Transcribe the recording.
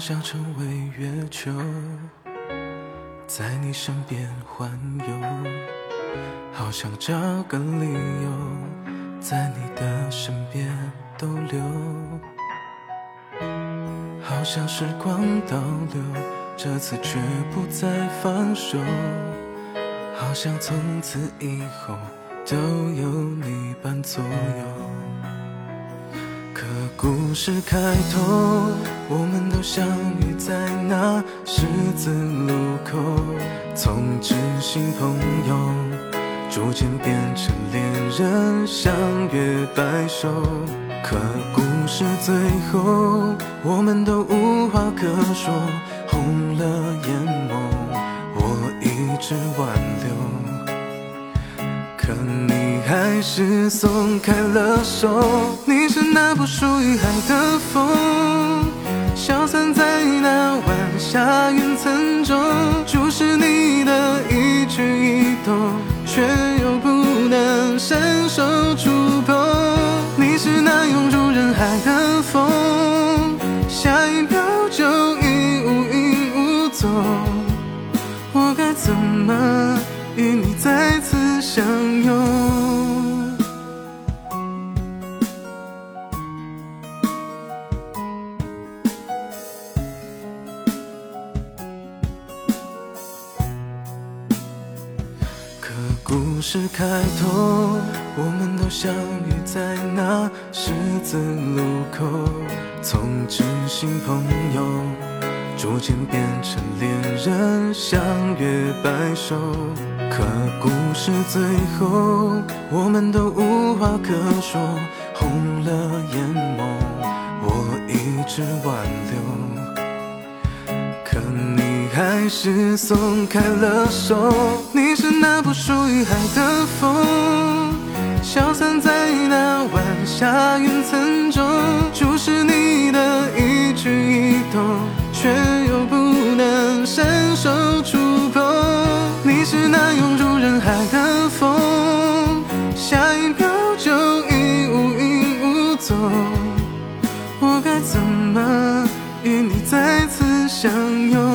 想成为月球，在你身边环游，好想找个理由，在你的身边逗留，好像时光倒流，这次却不再放手，好像从此以后都有你伴左右。故事开头，我们都相遇在那十字路口，从知心朋友逐渐变成恋人，相约白首。可故事最后，我们都无话可说，红了眼眸，我一直挽是松开了手。你是那不属于海的风，消散在那晚霞云层中，注视你的一举一动，却又不能伸手触碰。你是那拥入人海的风，下一秒就已无影无踪。我该怎么故事开头，我们都相遇在那十字路口，从知心朋友逐渐变成恋人，相约白首。可故事最后，我们都无话可说，红了眼眸，我一直挽留。是松开了手，你是那不属于海的风，消散在那晚霞云层中，注视你的一举一动，却又不能伸手触碰，你是那涌入人海的风，下一秒就已无影无踪，我该怎么与你再次相拥？